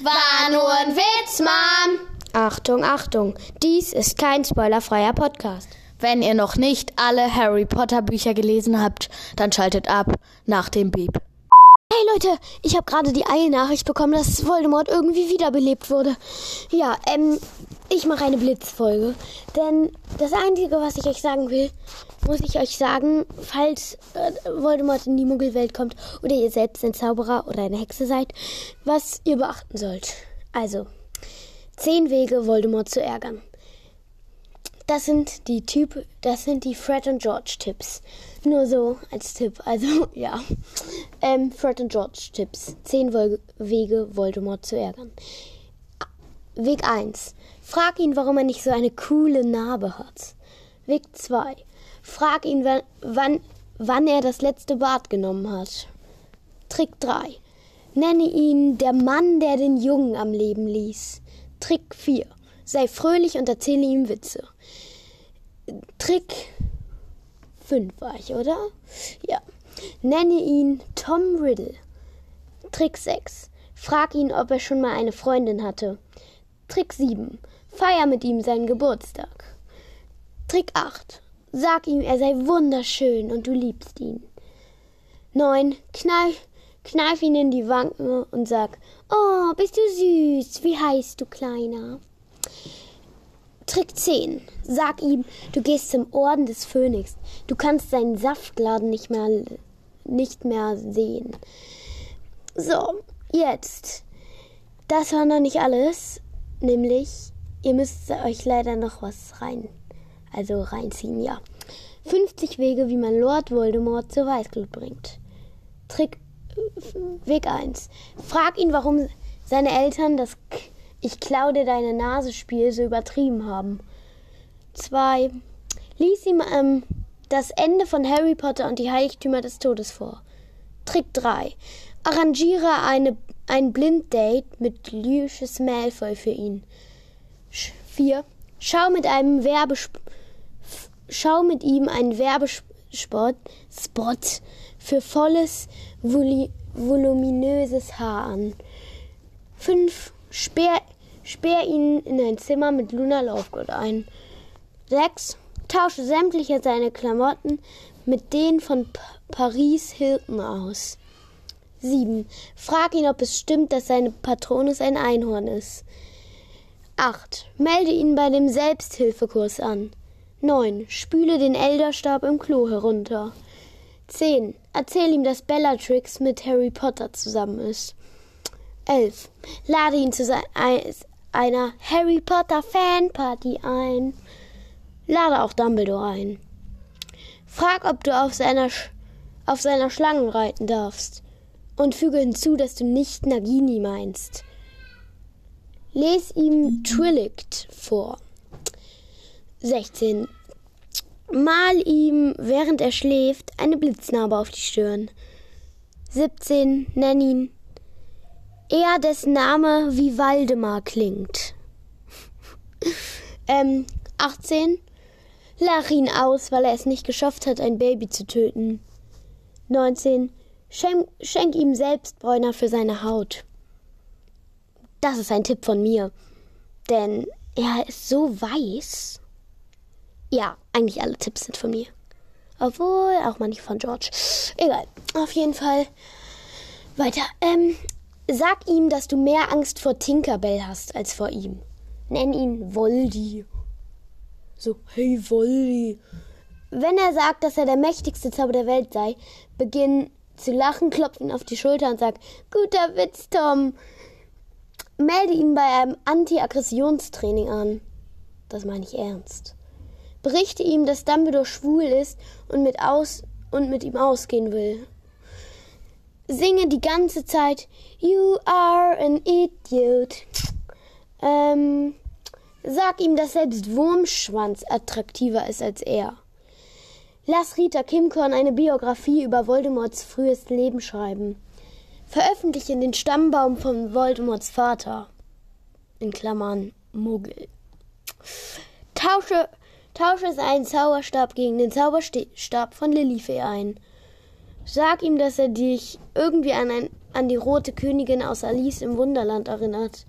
War nur ein Witz, Mom. Achtung, Achtung, dies ist kein spoilerfreier Podcast. Wenn ihr noch nicht alle Harry Potter Bücher gelesen habt, dann schaltet ab nach dem Beep. Hey Leute, ich habe gerade die Eilnachricht bekommen, dass Voldemort irgendwie wiederbelebt wurde. Ja, ähm, ich mache eine Blitzfolge. Denn das Einzige, was ich euch sagen will, muss ich euch sagen, falls äh, Voldemort in die Muggelwelt kommt oder ihr selbst ein Zauberer oder eine Hexe seid, was ihr beachten sollt. Also, zehn Wege, Voldemort zu ärgern. Das sind die Typ, das sind die Fred und George Tipps. Nur so als Tipp. Also ja, ähm, Fred und George Tipps. Zehn Wege, Voldemort zu ärgern. Weg 1. Frag ihn, warum er nicht so eine coole Narbe hat. Weg 2. Frag ihn, wann, wann, wann er das letzte Bad genommen hat. Trick 3. Nenne ihn der Mann, der den Jungen am Leben ließ. Trick 4. Sei fröhlich und erzähle ihm Witze. Trick 5 war ich, oder? Ja. Nenne ihn Tom Riddle. Trick 6. Frag ihn, ob er schon mal eine Freundin hatte. Trick 7. Feier mit ihm seinen Geburtstag. Trick 8. Sag ihm, er sei wunderschön und du liebst ihn. 9. Kneif, kneif ihn in die Wangen und sag, oh, bist du süß, wie heißt du, Kleiner? Trick 10. Sag ihm, du gehst zum Orden des Phönix. Du kannst seinen Saftladen nicht mehr, nicht mehr sehen. So, jetzt. Das war noch nicht alles. Nämlich, ihr müsst euch leider noch was rein, also reinziehen, ja. 50 Wege, wie man Lord Voldemort zur Weißglut bringt. Trick Weg 1. Frag ihn, warum seine Eltern das Ich klau dir deine Nase Spiel so übertrieben haben. 2. Lies ihm ähm, das Ende von Harry Potter und die Heiligtümer des Todes vor. Trick 3. Arrangiere eine, ein Blinddate mit Lucius Malfoy für ihn. 4. Schau mit einem Werbespot Schau mit ihm einen Werbespot Spot für volles, volu voluminöses Haar an. 5. Sperr, sperr ihn in ein Zimmer mit Luna Lovegood ein. 6. Tausche sämtliche seine Klamotten mit denen von P Paris Hilton aus. 7. Frag ihn, ob es stimmt, dass seine Patronus ein Einhorn ist. 8. Melde ihn bei dem Selbsthilfekurs an. 9. Spüle den Elderstab im Klo herunter. 10. Erzähl ihm, dass Bellatrix mit Harry Potter zusammen ist. 11. Lade ihn zu einer Harry Potter Fanparty ein. Lade auch Dumbledore ein. Frag, ob du auf seiner, Sch auf seiner Schlange reiten darfst. Und füge hinzu, dass du nicht Nagini meinst. Les ihm Trillict vor. 16. Mal ihm, während er schläft, eine Blitznarbe auf die Stirn. 17. Nenn ihn. Er, dessen Name wie Waldemar klingt. ähm, 18. Lach ihn aus, weil er es nicht geschafft hat, ein Baby zu töten. 19. Schenk, schenk ihm Selbstbräuner für seine Haut. Das ist ein Tipp von mir. Denn er ist so weiß. Ja, eigentlich alle Tipps sind von mir. Obwohl, auch manche von George. Egal. Auf jeden Fall. Weiter. Ähm, sag ihm, dass du mehr Angst vor Tinkerbell hast als vor ihm. Nenn ihn Voldy. So, hey Voldy. Wenn er sagt, dass er der mächtigste Zauber der Welt sei, beginn zu lachen, klopf ihn auf die Schulter und sag, guter Witz, Tom. Melde ihn bei einem Anti-Aggressionstraining an. Das meine ich ernst. Berichte ihm, dass Dumbledore schwul ist und mit, aus und mit ihm ausgehen will. Singe die ganze Zeit You are an idiot. Ähm, sag ihm, dass selbst Wurmschwanz attraktiver ist als er. Lass Rita Kimkorn eine Biografie über Voldemorts frühes Leben schreiben. Veröffentliche den Stammbaum von Voldemorts Vater. In Klammern Muggel. Tausche, tausche seinen Zauberstab gegen den Zauberstab von Lilifee ein. Sag ihm, dass er dich irgendwie an ein, an die rote Königin aus Alice im Wunderland erinnert.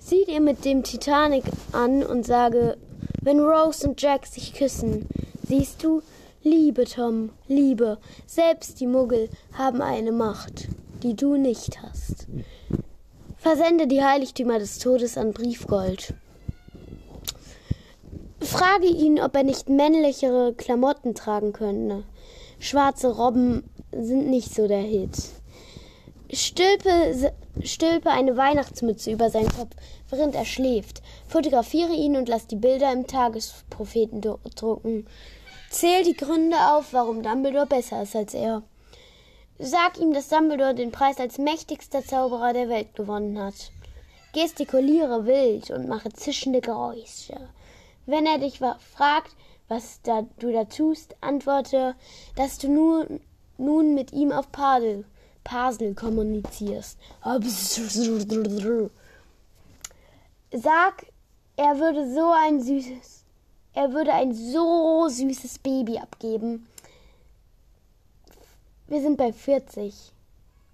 Sieh dir mit dem Titanic an und sage, wenn Rose und Jack sich küssen, siehst du, Liebe, Tom, Liebe, selbst die Muggel haben eine Macht, die du nicht hast. Versende die Heiligtümer des Todes an Briefgold. Frage ihn, ob er nicht männlichere Klamotten tragen könnte. Schwarze Robben sind nicht so der Hit. Stülpe, stülpe eine Weihnachtsmütze über seinen Kopf, während er schläft. Fotografiere ihn und lass die Bilder im Tagespropheten drucken. Zähl die Gründe auf, warum Dumbledore besser ist als er. Sag ihm, dass Dumbledore den Preis als mächtigster Zauberer der Welt gewonnen hat. Gestikuliere wild und mache zischende Geräusche. Wenn er dich fragt, was da, du da tust, antworte, dass du nun, nun mit ihm auf Padel, Pasel kommunizierst. Sag, er würde so ein süßes, er würde ein so süßes Baby abgeben. Wir sind bei 40,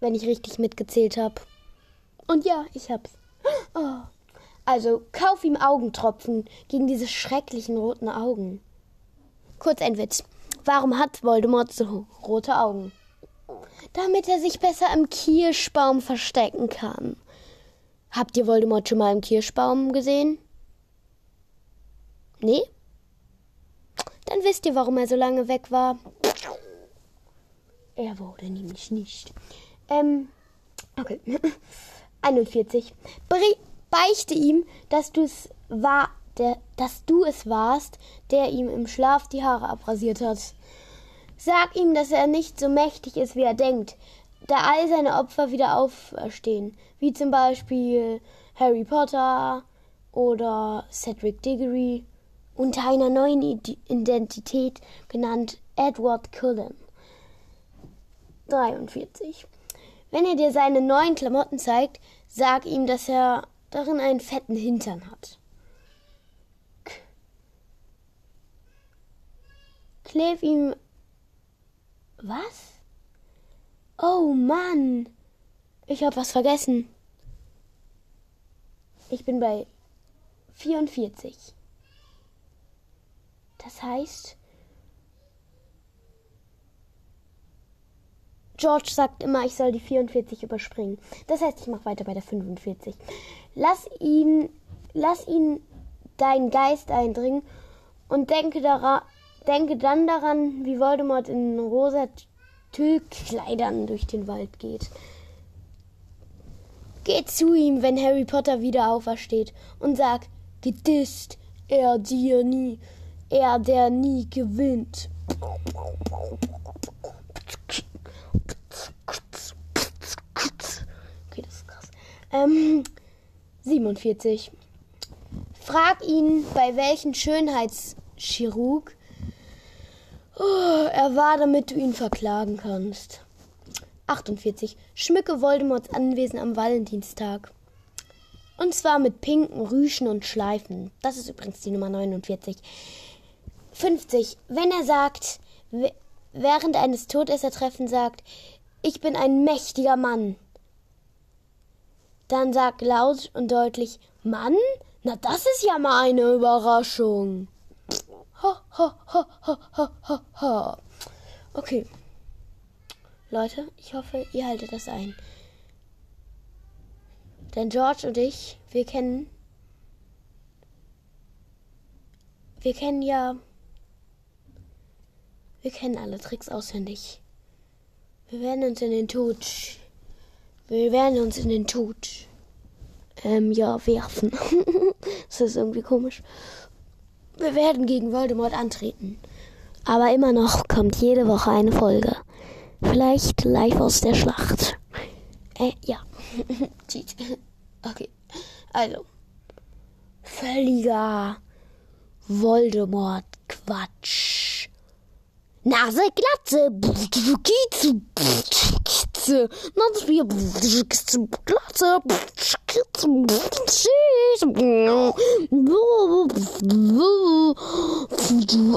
wenn ich richtig mitgezählt habe. Und ja, ich hab's. Oh. Also kauf ihm Augentropfen gegen diese schrecklichen roten Augen. Kurz ein Witz. Warum hat Voldemort so rote Augen? Damit er sich besser im Kirschbaum verstecken kann. Habt ihr Voldemort schon mal im Kirschbaum gesehen? Nee? Dann wisst ihr, warum er so lange weg war. Er wurde nämlich nicht. Ähm, okay. 41. Brie beichte ihm, dass du es war, der, dass du es warst, der ihm im Schlaf die Haare abrasiert hat. Sag ihm, dass er nicht so mächtig ist, wie er denkt, da all seine Opfer wieder auferstehen, wie zum Beispiel Harry Potter oder Cedric Diggory unter einer neuen Identität genannt Edward Cullen. 43. Wenn er dir seine neuen Klamotten zeigt, sag ihm, dass er darin einen fetten Hintern hat. Kleb ihm. Was? Oh Mann! Ich hab was vergessen. Ich bin bei 44. Das heißt, George sagt immer, ich soll die 44 überspringen. Das heißt, ich mache weiter bei der 45. Lass ihn, lass ihn deinen Geist eindringen und denke, daran, denke dann daran, wie Voldemort in rosa Tüllkleidern durch den Wald geht. Geh zu ihm, wenn Harry Potter wieder aufersteht und sag, gedisst er dir nie, er der nie gewinnt. Ähm, 47. Frag ihn, bei welchem Schönheitschirurg oh, er war, damit du ihn verklagen kannst. 48. Schmücke Voldemorts Anwesen am Valentinstag. Und zwar mit pinken Rüschen und Schleifen. Das ist übrigens die Nummer 49. 50. Wenn er sagt, während eines Todessertreffens sagt, ich bin ein mächtiger Mann, dann sag laut und deutlich, Mann? Na, das ist ja mal eine Überraschung. Ha, ha, ha, ha, ha, ha, ha. Okay. Leute, ich hoffe, ihr haltet das ein. Denn George und ich, wir kennen. Wir kennen ja. Wir kennen alle Tricks auswendig. Wir werden uns in den Tod wir werden uns in den Tod, ähm, ja, werfen. das ist irgendwie komisch. Wir werden gegen Voldemort antreten. Aber immer noch kommt jede Woche eine Folge. Vielleicht live aus der Schlacht. Äh, ja. okay. Also. Völliger Voldemort-Quatsch. Nase, Glatze. Katze. Nanspiel.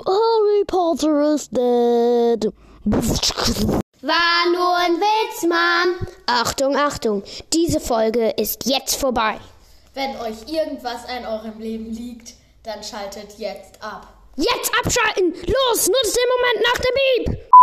Harry Potter is dead. War nur ein Witz, Mom. Achtung, Achtung, diese Folge ist jetzt vorbei. Wenn euch irgendwas an eurem Leben liegt, dann schaltet jetzt ab. Jetzt abschalten! Los, nutzt den Moment nach dem Beep!